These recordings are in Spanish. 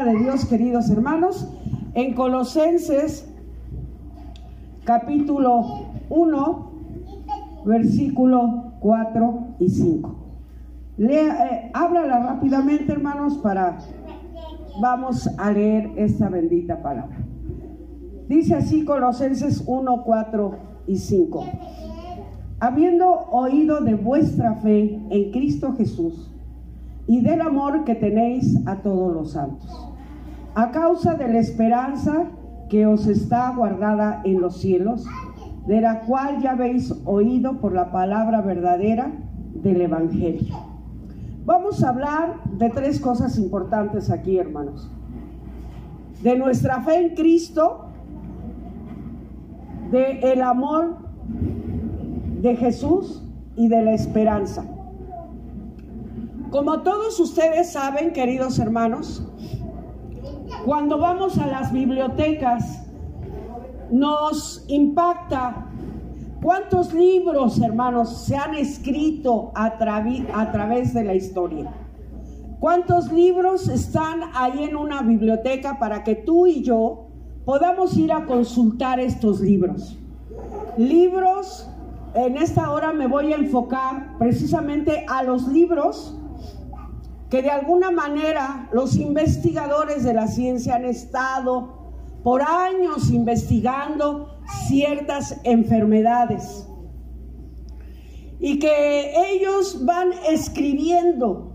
palabra de Dios, queridos hermanos, en Colosenses capítulo 1, versículo 4 y 5. Lea, háblala eh, rápidamente, hermanos, para vamos a leer esta bendita palabra. Dice así Colosenses 1, 4 y 5. Habiendo oído de vuestra fe en Cristo Jesús y del amor que tenéis a todos los santos, a causa de la esperanza que os está guardada en los cielos, de la cual ya habéis oído por la palabra verdadera del Evangelio. Vamos a hablar de tres cosas importantes aquí, hermanos. De nuestra fe en Cristo, de el amor de Jesús y de la esperanza. Como todos ustedes saben, queridos hermanos, cuando vamos a las bibliotecas, nos impacta cuántos libros, hermanos, se han escrito a, través de la historia. ¿Cuántos libros están ahí en una biblioteca para que tú y yo podamos ir a consultar estos libros? Libros, en esta hora me voy a enfocar precisamente a los libros que de alguna manera los investigadores de la ciencia han estado por años investigando ciertas enfermedades y que ellos van escribiendo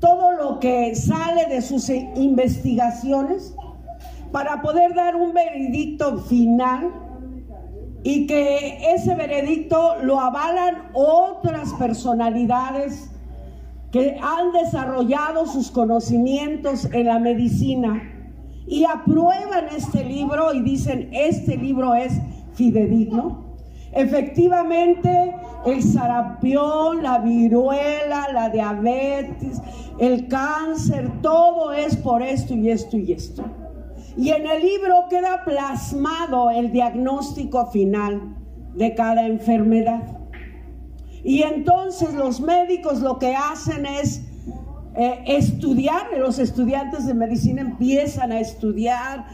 todo lo que sale de sus investigaciones para poder dar un veredicto final y que ese veredicto lo avalan otras personalidades que han desarrollado sus conocimientos en la medicina y aprueban este libro y dicen, este libro es fidedigno. Efectivamente, el sarampión, la viruela, la diabetes, el cáncer, todo es por esto y esto y esto. Y en el libro queda plasmado el diagnóstico final de cada enfermedad. Y entonces los médicos lo que hacen es eh, estudiar, los estudiantes de medicina empiezan a estudiar,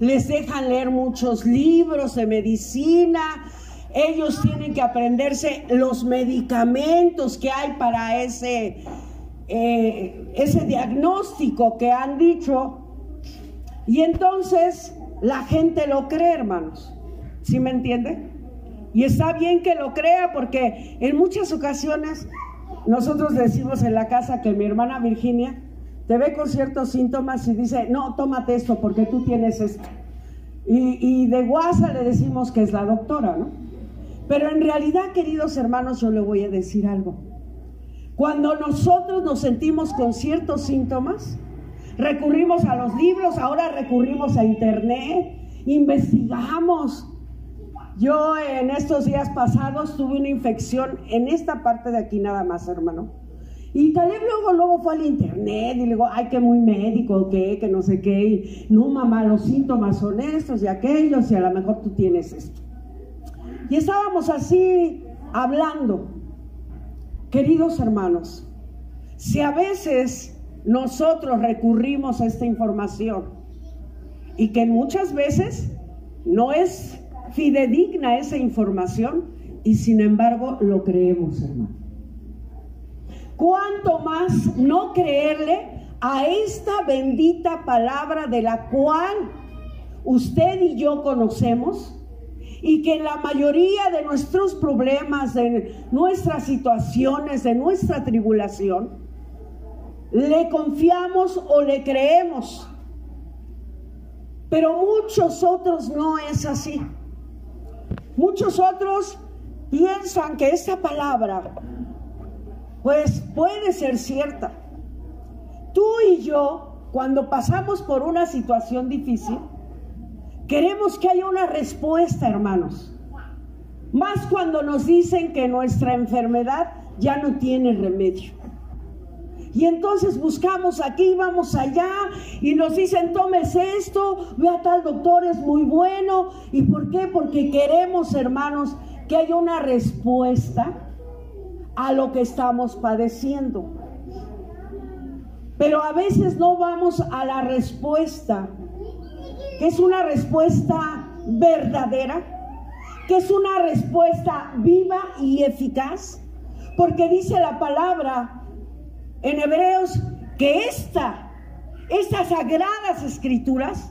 les dejan leer muchos libros de medicina, ellos tienen que aprenderse los medicamentos que hay para ese, eh, ese diagnóstico que han dicho. Y entonces la gente lo cree, hermanos. ¿Sí me entiende? Y está bien que lo crea porque en muchas ocasiones nosotros decimos en la casa que mi hermana Virginia te ve con ciertos síntomas y dice, no, tómate esto porque tú tienes esto. Y, de guasa le decimos que es la doctora, ¿no? Pero en realidad, queridos hermanos, yo le voy a decir algo. Cuando nosotros nos sentimos con ciertos síntomas, recurrimos a los libros, ahora recurrimos a internet, investigamos, yo en estos días pasados tuve una infección en esta parte de aquí nada más, hermano. Y tal vez luego, luego fue al internet y le digo, ay, que muy médico, que, que no sé qué. Y, no, mamá, los síntomas son estos y aquellos y a lo mejor tú tienes esto. Y estábamos así hablando. Queridos hermanos, si a veces nosotros recurrimos a esta información y que muchas veces no es fidedigna esa información y sin embargo lo creemos, hermano. ¿Cuánto más no creerle a esta bendita palabra de la cual usted y yo conocemos? y que la mayoría de nuestros problemas, de nuestras situaciones, de nuestra tribulación, le confiamos o le creemos. Pero muchos otros no es así. Muchos otros piensan que esta palabra pues puede ser cierta. Tú y yo, cuando pasamos por una situación difícil, queremos que haya una respuesta, hermanos. Más cuando nos dicen que nuestra enfermedad ya no tiene remedio. Y entonces buscamos aquí, vamos allá y nos dicen, tomes esto, ve a tal doctor, es muy bueno. ¿Y por qué? Porque queremos, hermanos, que haya una respuesta a lo que estamos padeciendo. Pero a veces no vamos a la respuesta, que es una respuesta verdadera, que es una respuesta viva y eficaz, porque dice la palabra en Hebreos que esta, estas sagradas escrituras,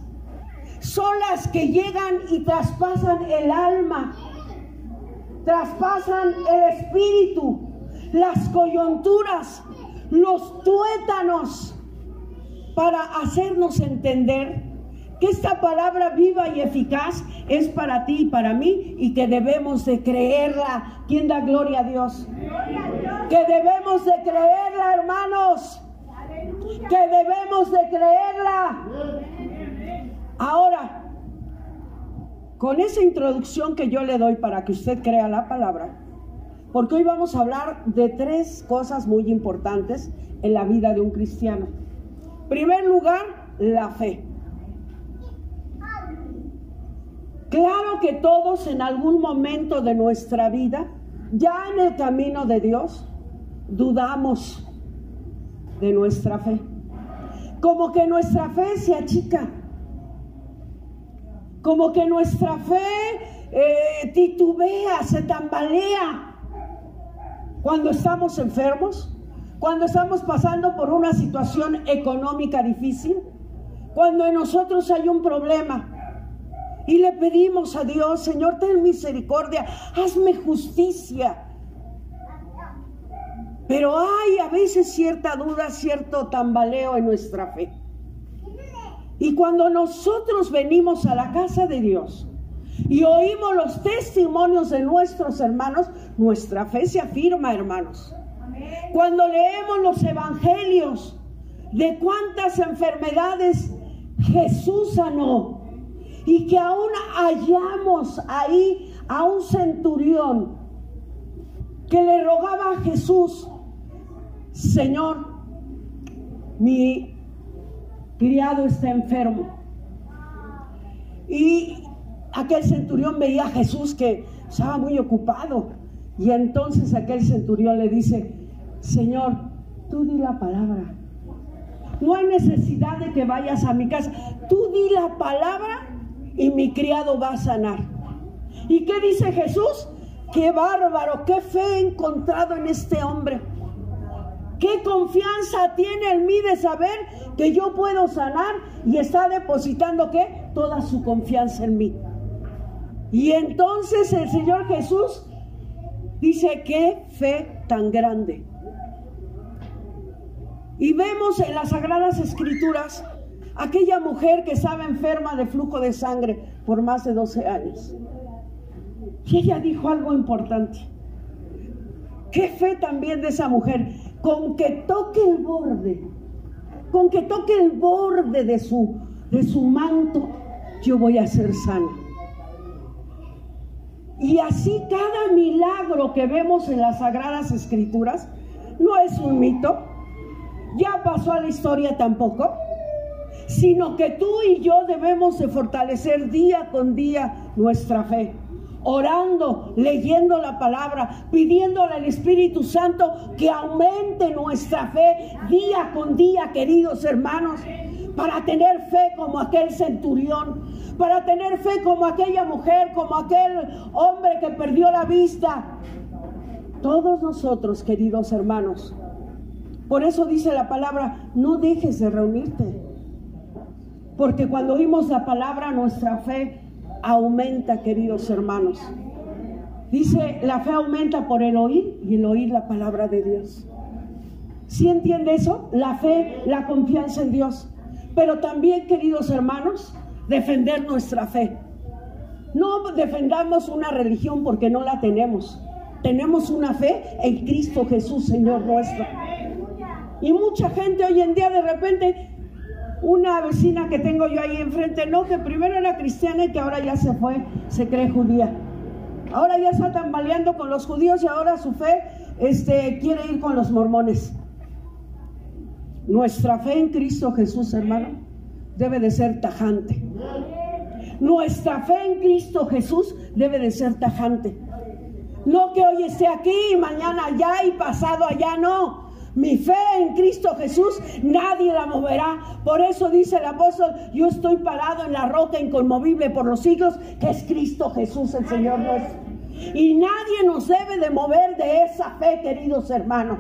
son las que llegan y traspasan el alma, traspasan el espíritu, las coyunturas, los tuétanos, para hacernos entender que esta palabra viva y eficaz es para ti y para mí y que debemos de creerla. ¿Quién da gloria a Dios? Que debemos de creerla, hermanos. Que debemos de creerla. Ahora, con esa introducción que yo le doy para que usted crea la palabra, porque hoy vamos a hablar de tres cosas muy importantes en la vida de un cristiano. En primer lugar, la fe. Claro que todos en algún momento de nuestra vida, ya en el camino de Dios, dudamos de nuestra fe. Como que nuestra fe se achica como que nuestra fe eh, titubea, se tambalea cuando estamos enfermos, cuando estamos pasando por una situación económica difícil, cuando en nosotros hay un problema. Y le pedimos a Dios, Señor, ten misericordia, hazme justicia. Pero hay a veces cierta duda, cierto tambaleo en nuestra fe. Y cuando nosotros venimos a la casa de Dios y oímos los testimonios de nuestros hermanos, nuestra fe se afirma, hermanos. Cuando leemos los evangelios de cuántas enfermedades Jesús sanó y que aún hallamos ahí a un centurión que le rogaba a Jesús, Señor, mi criado está enfermo. Y aquel centurión veía a Jesús que estaba muy ocupado. Y entonces aquel centurión le dice, Señor, tú di la palabra. No hay necesidad de que vayas a mi casa. Tú di la palabra y mi criado va a sanar. ¿Y qué dice Jesús? Qué bárbaro, qué fe he encontrado en este hombre. ¿Qué confianza tiene en mí de saber que yo puedo sanar y está depositando qué? Toda su confianza en mí. Y entonces el Señor Jesús dice, qué fe tan grande. Y vemos en las Sagradas Escrituras aquella mujer que estaba enferma de flujo de sangre por más de 12 años. Y ella dijo algo importante. Qué fe también de esa mujer con que toque el borde, con que toque el borde de su, de su manto, yo voy a ser sana. Y así cada milagro que vemos en las Sagradas Escrituras no es un mito, ya pasó a la historia tampoco, sino que tú y yo debemos de fortalecer día con día nuestra fe orando, leyendo la palabra, pidiéndole al Espíritu Santo que aumente nuestra fe día con día, queridos hermanos, para tener fe como aquel centurión, para tener fe como aquella mujer, como aquel hombre que perdió la vista. Todos nosotros, queridos hermanos, por eso dice la palabra, no dejes de reunirte. Porque cuando oímos la palabra, nuestra fe aumenta, queridos hermanos. Dice, la fe aumenta por el oír y el oír la palabra de Dios. ¿Sí entiende eso? La fe, la confianza en Dios. Pero también, queridos hermanos, defender nuestra fe. No defendamos una religión porque no la tenemos. Tenemos una fe en Cristo Jesús, Señor nuestro. Y mucha gente hoy en día de repente una vecina que tengo yo ahí enfrente, no, que primero era cristiana y que ahora ya se fue, se cree judía. Ahora ya está tambaleando con los judíos y ahora su fe este, quiere ir con los mormones. Nuestra fe en Cristo Jesús, hermano, debe de ser tajante. Nuestra fe en Cristo Jesús debe de ser tajante. No que hoy esté aquí y mañana allá y pasado allá, no. Mi fe en Cristo Jesús nadie la moverá. Por eso dice el apóstol, yo estoy parado en la roca inconmovible por los siglos, que es Cristo Jesús el Señor nuestro. Y nadie nos debe de mover de esa fe, queridos hermanos.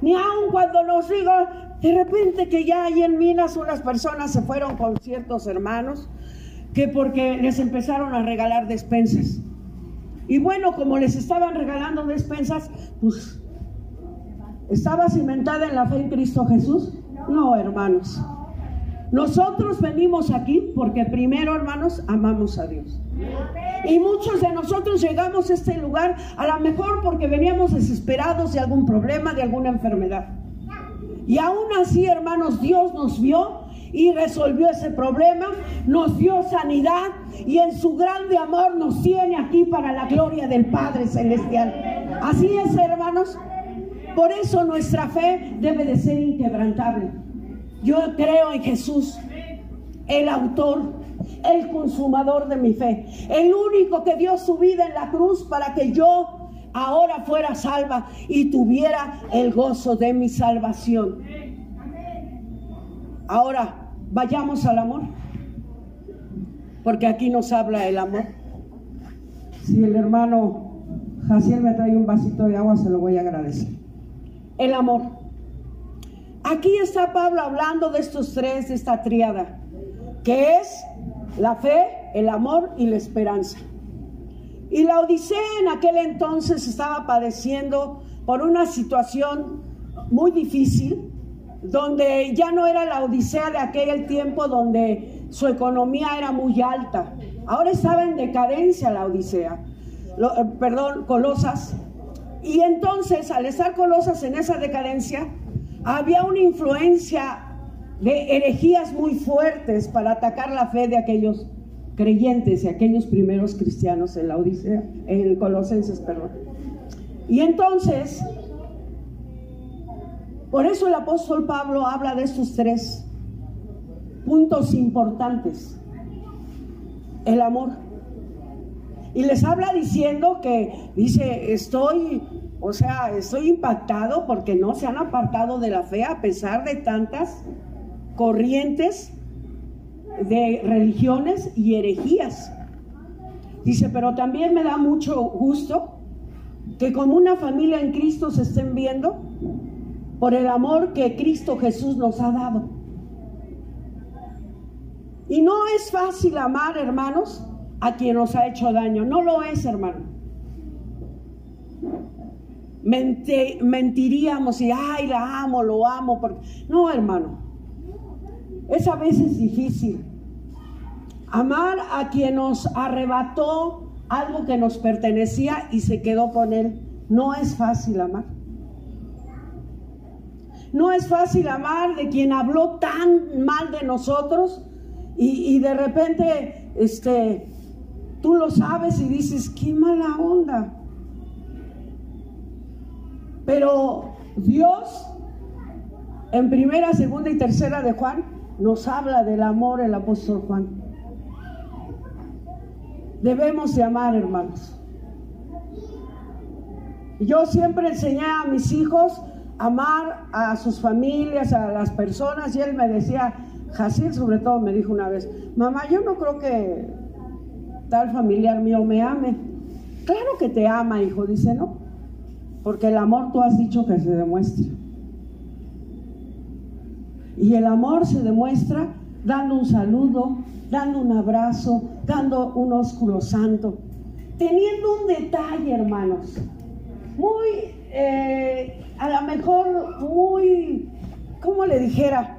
Ni aun cuando nos digan, de repente que ya hay en Minas unas personas se fueron con ciertos hermanos, que porque les empezaron a regalar despensas. Y bueno, como les estaban regalando despensas, pues ¿Estaba cimentada en la fe en Cristo Jesús? No, hermanos. Nosotros venimos aquí porque primero, hermanos, amamos a Dios. Y muchos de nosotros llegamos a este lugar a lo mejor porque veníamos desesperados de algún problema, de alguna enfermedad. Y aún así, hermanos, Dios nos vio y resolvió ese problema, nos dio sanidad y en su grande amor nos tiene aquí para la gloria del Padre Celestial. Así es, hermanos. Por eso nuestra fe debe de ser inquebrantable. Yo creo en Jesús, el autor, el consumador de mi fe, el único que dio su vida en la cruz para que yo ahora fuera salva y tuviera el gozo de mi salvación. Ahora, vayamos al amor, porque aquí nos habla el amor. Si el hermano Jaciel me trae un vasito de agua, se lo voy a agradecer el amor. Aquí está Pablo hablando de estos tres, de esta triada, que es la fe, el amor y la esperanza. Y la Odisea en aquel entonces estaba padeciendo por una situación muy difícil, donde ya no era la Odisea de aquel tiempo donde su economía era muy alta. Ahora estaba en decadencia la Odisea, eh, perdón, Colosas, y entonces, al estar Colosas en esa decadencia, había una influencia de herejías muy fuertes para atacar la fe de aquellos creyentes y aquellos primeros cristianos en la Odisea, en Colosenses, perdón. Y entonces, por eso el apóstol Pablo habla de estos tres puntos importantes. El amor, y les habla diciendo que, dice, estoy, o sea, estoy impactado porque no se han apartado de la fe a pesar de tantas corrientes de religiones y herejías. Dice, pero también me da mucho gusto que como una familia en Cristo se estén viendo por el amor que Cristo Jesús nos ha dado. Y no es fácil amar, hermanos, a quien nos ha hecho daño. No lo es, hermano. Mentiríamos y, ay, la amo, lo amo. Porque... No, hermano. Es a veces difícil. Amar a quien nos arrebató algo que nos pertenecía y se quedó con él. No es fácil amar. No es fácil amar de quien habló tan mal de nosotros y, y de repente este, Tú lo sabes y dices, qué mala onda. Pero Dios, en primera, segunda y tercera de Juan, nos habla del amor el apóstol Juan. Debemos de amar, hermanos. Yo siempre enseñé a mis hijos a amar a sus familias, a las personas, y él me decía, Jacil sobre todo me dijo una vez, mamá, yo no creo que tal familiar mío me ame. Claro que te ama, hijo, dice, no. Porque el amor tú has dicho que se demuestra. Y el amor se demuestra dando un saludo, dando un abrazo, dando un ósculo santo, teniendo un detalle, hermanos, muy, eh, a lo mejor muy, ¿cómo le dijera?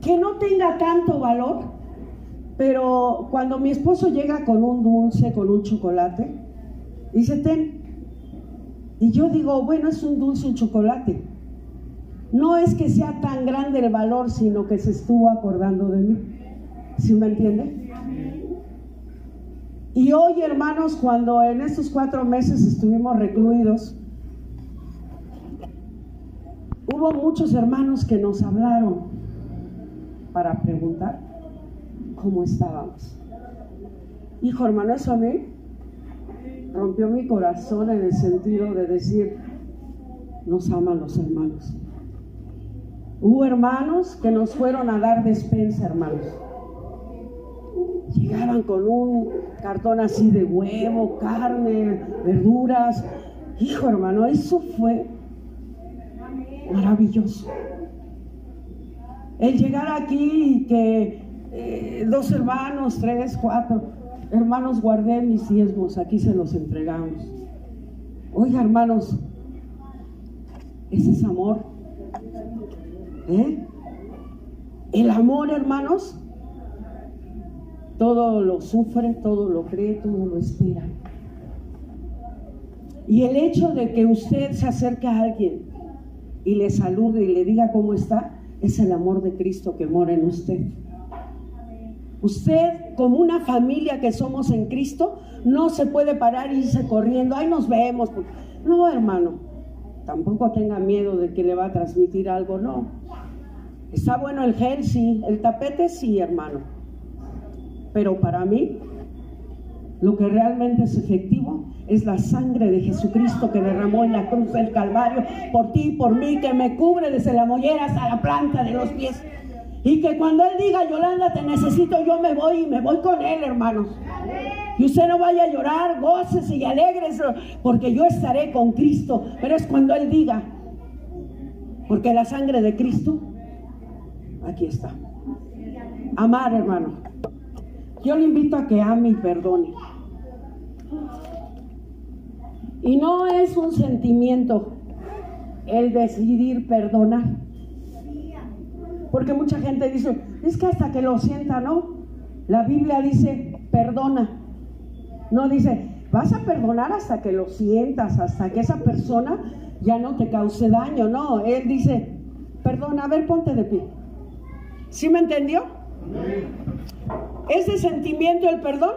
Que no tenga tanto valor, pero cuando mi esposo llega con un dulce, con un chocolate, dice, ten. Y yo digo, bueno, es un dulce, un chocolate. No es que sea tan grande el valor, sino que se estuvo acordando de mí. ¿Sí me entiende? Y hoy, hermanos, cuando en estos cuatro meses estuvimos recluidos, hubo muchos hermanos que nos hablaron para preguntar cómo estábamos. Hijo hermano, eso a mí rompió mi corazón en el sentido de decir, nos aman los hermanos. Hubo hermanos que nos fueron a dar despensa, hermanos. Llegaban con un cartón así de huevo, carne, verduras. Hijo hermano, eso fue maravilloso. El llegar aquí y que eh, dos hermanos, tres, cuatro hermanos, guardé mis diezmos, aquí se los entregamos. Oiga, hermanos, ese es amor. ¿Eh? El amor, hermanos, todo lo sufre, todo lo cree, todo lo espera. Y el hecho de que usted se acerque a alguien y le salude y le diga cómo está, es el amor de Cristo que mora en usted. Usted, como una familia que somos en Cristo, no se puede parar y irse corriendo, ahí nos vemos. No, hermano, tampoco tenga miedo de que le va a transmitir algo, no. Está bueno el gel, sí, el tapete, sí, hermano. Pero para mí, lo que realmente es efectivo es la sangre de Jesucristo que derramó en la cruz del Calvario por ti y por mí, que me cubre desde la mollera hasta la planta de los pies. Y que cuando Él diga, Yolanda, te necesito, yo me voy y me voy con Él, hermanos. Y usted no vaya a llorar, goces y alegres, porque yo estaré con Cristo. Pero es cuando Él diga, porque la sangre de Cristo, aquí está. Amar, hermano. Yo le invito a que ame y perdone. Y no es un sentimiento el decidir perdonar. Porque mucha gente dice, es que hasta que lo sienta, ¿no? La Biblia dice, perdona. No dice, vas a perdonar hasta que lo sientas, hasta que esa persona ya no te cause daño. No, Él dice, perdona, a ver, ponte de pie. ¿Sí me entendió? ¿Ese sentimiento el perdón?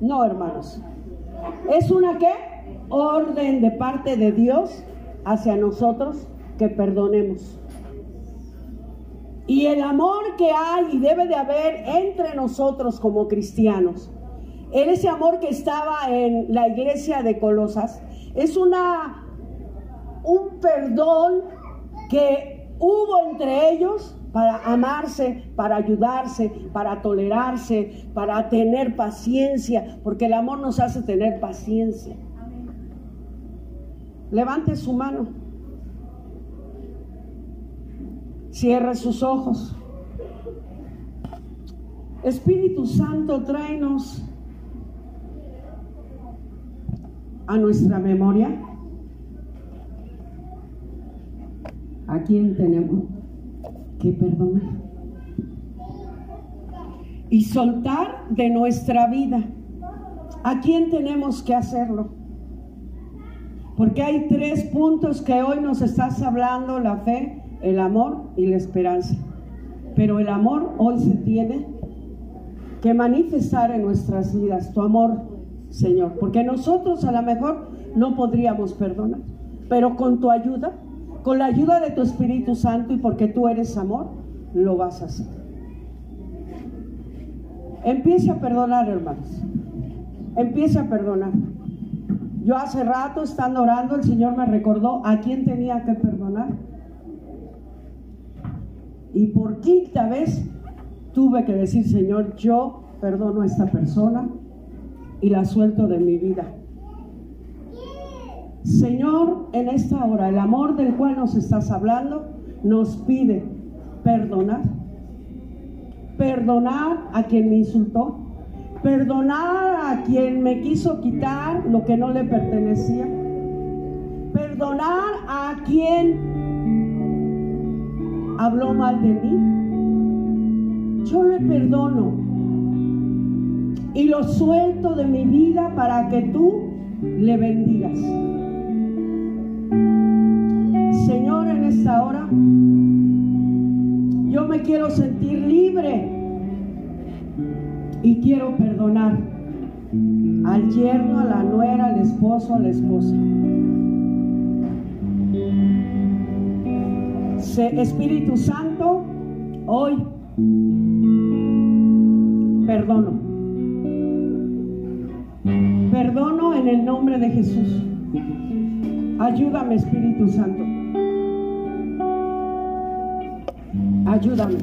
No, hermanos. ¿Es una qué? Orden de parte de Dios hacia nosotros que perdonemos. Y el amor que hay y debe de haber entre nosotros como cristianos, en ese amor que estaba en la iglesia de Colosas, es una un perdón que hubo entre ellos para amarse, para ayudarse, para tolerarse, para tener paciencia, porque el amor nos hace tener paciencia. Levante su mano. Cierre sus ojos. Espíritu Santo, tráenos a nuestra memoria a quién tenemos que perdonar y soltar de nuestra vida. ¿A quién tenemos que hacerlo? Porque hay tres puntos que hoy nos estás hablando, la fe, el amor y la esperanza. Pero el amor hoy se tiene que manifestar en nuestras vidas, tu amor, Señor. Porque nosotros a lo mejor no podríamos perdonar, pero con tu ayuda, con la ayuda de tu Espíritu Santo y porque tú eres amor, lo vas a hacer. Empiece a perdonar, hermanos. Empiece a perdonar. Yo hace rato, estando orando, el Señor me recordó a quién tenía que perdonar. Y por quinta vez tuve que decir, Señor, yo perdono a esta persona y la suelto de mi vida. Señor, en esta hora, el amor del cual nos estás hablando nos pide perdonar. Perdonar a quien me insultó, perdonar a quien me quiso quitar lo que no le pertenecía, perdonar a quien habló mal de mí. Yo le perdono y lo suelto de mi vida para que tú le bendigas. Señor, en esta hora, yo me quiero sentir libre y quiero perdonar al yerno, a la nuera, al esposo, a la esposa. Espíritu Santo, hoy perdono. Perdono en el nombre de Jesús. Ayúdame, Espíritu Santo. Ayúdame.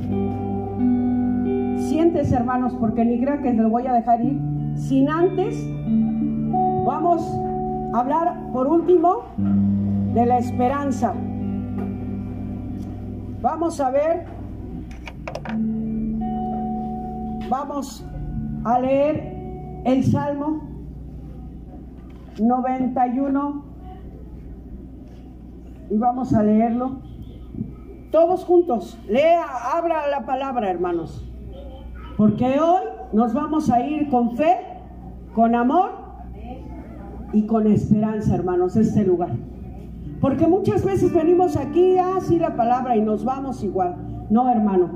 Sientes, hermanos, porque ni crea que lo voy a dejar ir sin antes. Vamos a hablar por último de la esperanza. Vamos a ver, vamos a leer el Salmo 91 y vamos a leerlo. Todos juntos, lea, abra la palabra, hermanos. Porque hoy nos vamos a ir con fe, con amor y con esperanza, hermanos, este lugar. Porque muchas veces venimos aquí, así la palabra y nos vamos igual. No, hermano.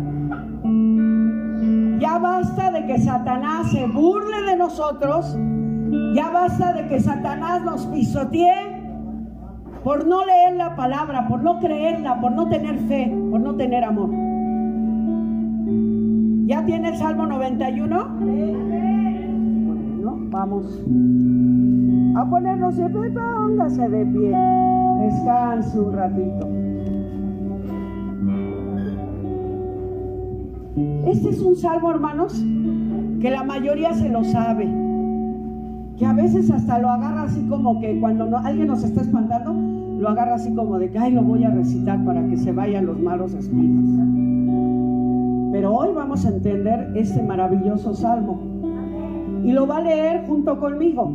Ya basta de que Satanás se burle de nosotros. Ya basta de que Satanás nos pisotee por no leer la palabra, por no creerla, por no tener fe, por no tener amor. ¿Ya tiene el Salmo 91? Bueno, vamos a ponernos de pie, póngase de pie, descanse un ratito. Este es un salmo, hermanos, que la mayoría se lo sabe que a veces hasta lo agarra así como que cuando alguien nos está espantando, lo agarra así como de que, ay, lo voy a recitar para que se vayan los malos espíritus. Pero hoy vamos a entender este maravilloso salmo. Y lo va a leer junto conmigo,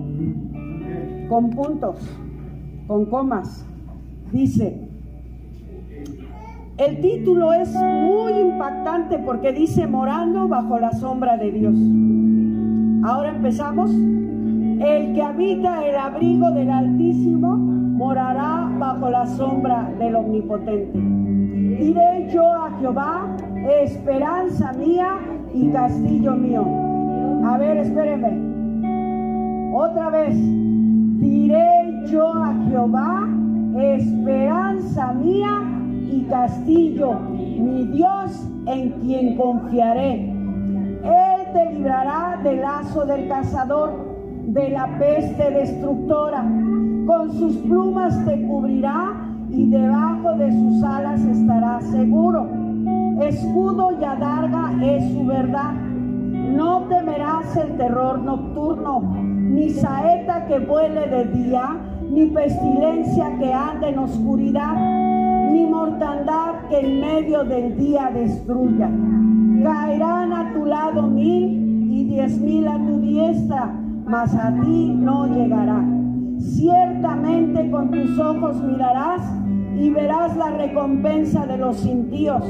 con puntos, con comas. Dice, el título es muy impactante porque dice morando bajo la sombra de Dios. Ahora empezamos. El que habita el abrigo del Altísimo morará bajo la sombra del Omnipotente. Diré yo a Jehová, esperanza mía y castillo mío. A ver, espérenme. Otra vez. Diré yo a Jehová, esperanza mía y castillo, mi Dios en quien confiaré. Él te librará del lazo del cazador de la peste destructora. Con sus plumas te cubrirá y debajo de sus alas estarás seguro. Escudo y adarga es su verdad. No temerás el terror nocturno, ni saeta que vuele de día, ni pestilencia que ande en oscuridad, ni mortandad que en medio del día destruya. Caerán a tu lado mil y diez mil a tu diestra mas a ti no llegará. Ciertamente con tus ojos mirarás y verás la recompensa de los impíos,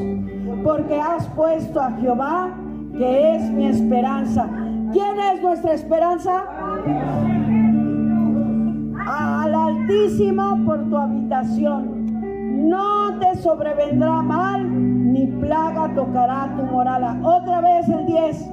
porque has puesto a Jehová, que es mi esperanza. ¿Quién es nuestra esperanza? Al Altísimo por tu habitación. No te sobrevendrá mal, ni plaga tocará tu morada. Otra vez el 10.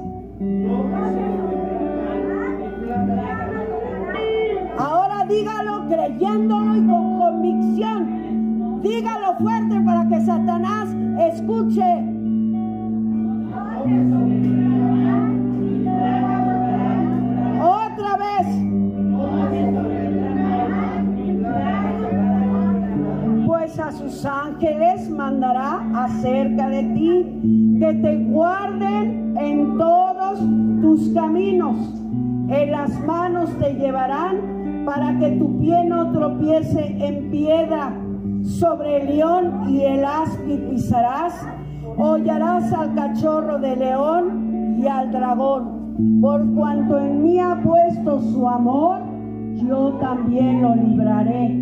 Ahora dígalo creyéndolo y con convicción. Dígalo fuerte para que Satanás escuche. A sus ángeles mandará acerca de ti que te guarden en todos tus caminos en las manos te llevarán para que tu pie no tropiece en piedra. Sobre el león y el aspi pisarás, hollarás al cachorro de león y al dragón. Por cuanto en mí ha puesto su amor, yo también lo libraré.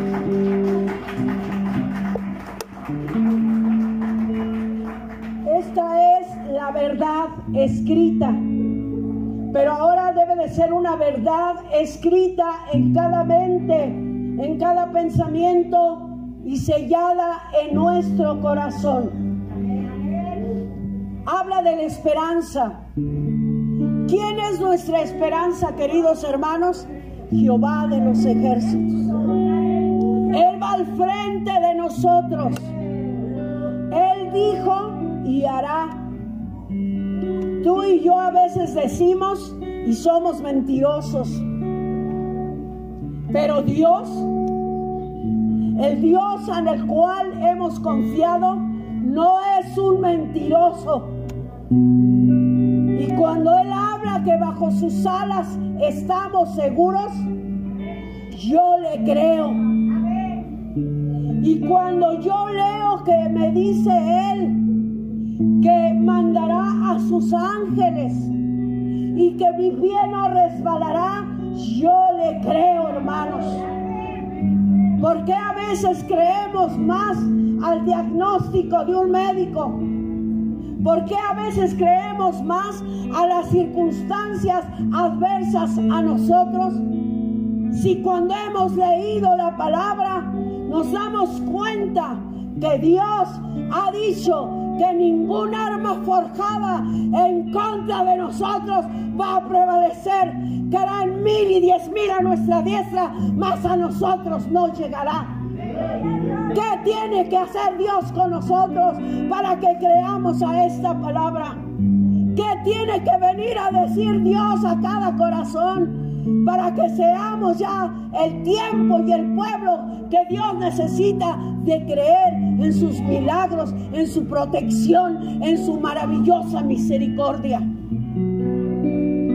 verdad escrita, pero ahora debe de ser una verdad escrita en cada mente en cada pensamiento y sellada en nuestro corazón. Habla de la esperanza. ¿Quién es nuestra esperanza, queridos hermanos? Jehová de los ejércitos. Él va al frente de nosotros. Él dijo y hará. Y yo a veces decimos y somos mentirosos. Pero Dios, el Dios en el cual hemos confiado, no es un mentiroso. Y cuando Él habla que bajo sus alas estamos seguros, yo le creo. Y cuando yo leo que me dice Él que mandará a sus ángeles y que mi pie no resbalará, yo le creo, hermanos. Porque a veces creemos más al diagnóstico de un médico? ¿Por qué a veces creemos más a las circunstancias adversas a nosotros? Si cuando hemos leído la palabra nos damos cuenta que Dios ha dicho que ningún arma forjada en contra de nosotros va a prevalecer, que harán mil y diez mil a nuestra diestra, mas a nosotros no llegará. ¿Qué tiene que hacer Dios con nosotros para que creamos a esta palabra? ¿Qué tiene que venir a decir Dios a cada corazón para que seamos ya el tiempo y el pueblo que Dios necesita de creer en sus milagros, en su protección, en su maravillosa misericordia?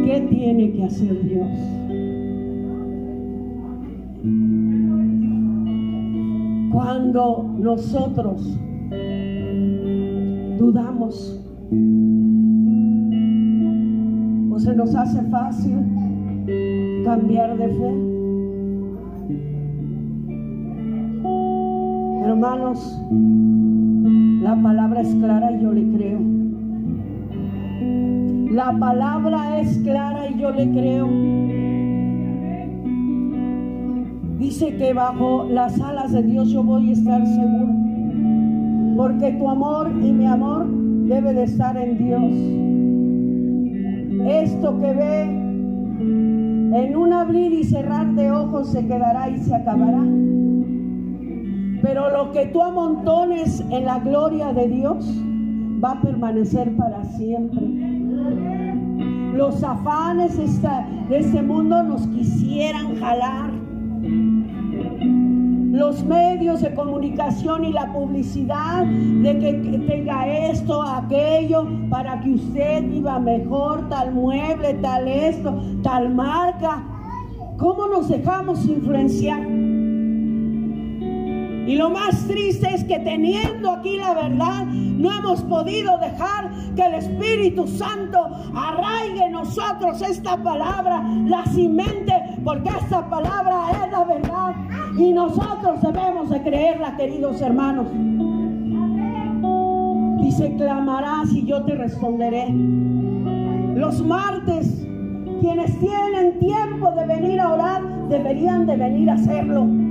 ¿Qué tiene que hacer Dios? Cuando nosotros dudamos o se nos hace fácil cambiar de fe. Hermanos, la palabra es clara y yo le creo. La palabra es clara y yo le creo. Dice que bajo las alas de Dios yo voy a estar seguro. Porque tu amor y mi amor debe de estar en Dios. Esto que ve en un abrir y cerrar de ojos se quedará y se acabará. Pero lo que tú amontones en la gloria de Dios va a permanecer para siempre. Los afanes de este mundo nos quisieran jalar los medios de comunicación y la publicidad de que, tenga esto, aquello, para que usted viva mejor, tal mueble, tal esto, tal marca. ¿Cómo nos dejamos influenciar? Y lo más triste es que teniendo aquí la verdad, no hemos podido dejar que el Espíritu Santo arraigue en nosotros esta palabra, la cimente, porque esta palabra es la verdad. Y nosotros debemos de creerla, queridos hermanos. Dice, clamarás y yo te responderé. Los martes, quienes tienen tiempo de venir a orar, deberían de venir a hacerlo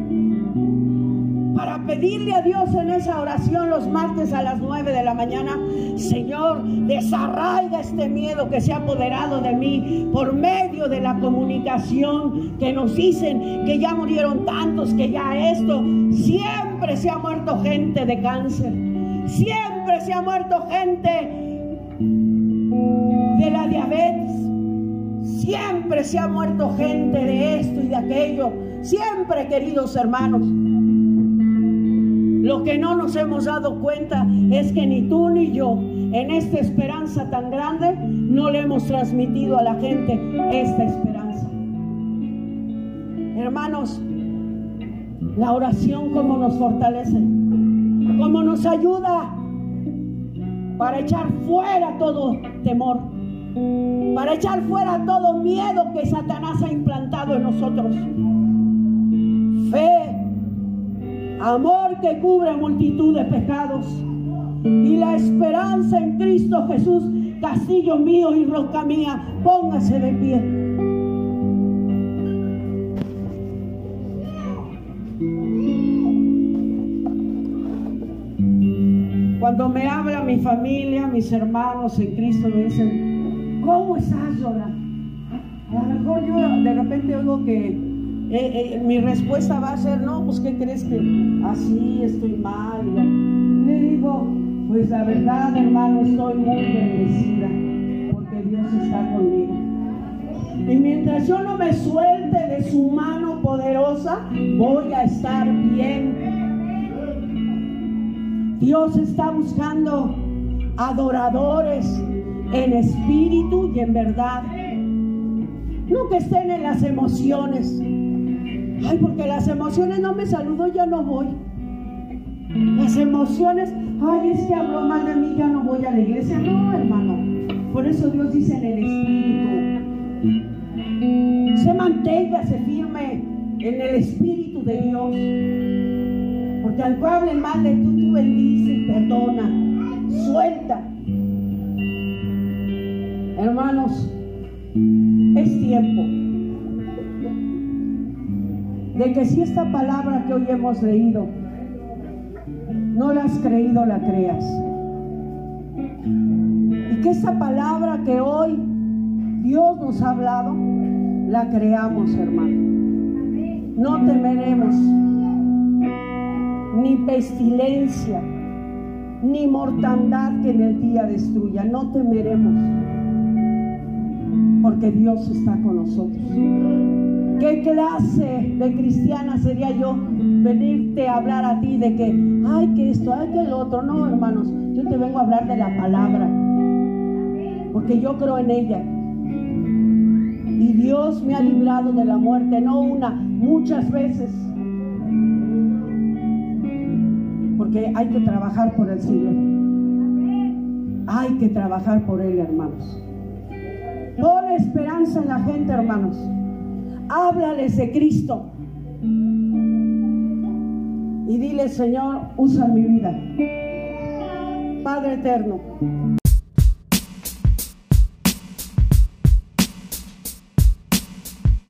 para pedirle a Dios en esa oración los martes a las 9 de la mañana, Señor, desarraiga este miedo que se ha apoderado de mí por medio de la comunicación que nos dicen que ya murieron tantos, que ya esto, siempre se ha muerto gente de cáncer, siempre se ha muerto gente de la diabetes, siempre se ha muerto gente de esto y de aquello, siempre queridos hermanos. Lo que no nos hemos dado cuenta es que ni tú ni yo, en esta esperanza tan grande, no le hemos transmitido a la gente esta esperanza. Hermanos, la oración como nos fortalece, como nos ayuda para echar fuera todo temor, para echar fuera todo miedo que Satanás ha implantado en nosotros. Fe amor que cubre multitud de pecados y la esperanza en Cristo Jesús, castillo mío y roca mía, póngase de pie. Cuando me habla mi familia, mis hermanos en Cristo me dicen, ¿Cómo estás, Yola? A lo mejor yo de repente oigo que eh, eh, mi respuesta va a ser, no, pues ¿qué crees que así estoy mal? Le digo, pues la verdad, hermano, estoy muy bendecida porque Dios está conmigo. Y mientras yo no me suelte de su mano poderosa, voy a estar bien. Dios está buscando adoradores en espíritu y en verdad. No que estén en las emociones. Ay, porque las emociones no me saludo, ya no voy. Las emociones, ay, es que habló mal de mí, ya no voy a la iglesia. No, hermano. Por eso Dios dice en el espíritu. Se mantenga, se firme en el espíritu de Dios. Porque al que hable mal de tú, tú bendice y perdona. Suelta. Hermanos, es tiempo de que si esta palabra que hoy hemos leído no la has creído, la creas. Y que esa palabra que hoy Dios nos ha hablado, la creamos, hermano. No temeremos ni pestilencia, ni mortandad que en el día destruya. No temeremos, porque Dios está con nosotros. ¿Qué clase de cristiana sería yo venirte a hablar a ti de que, ay, que esto, ay, que el otro? No, hermanos, yo te vengo a hablar de la palabra, porque yo creo en ella. Y Dios me ha librado de la muerte, no una, muchas veces. Porque hay que trabajar por el Señor. Hay que trabajar por Él, hermanos. Pon esperanza en la gente, hermanos. Háblales de Cristo. Y dile, Señor, usa mi vida. Padre eterno,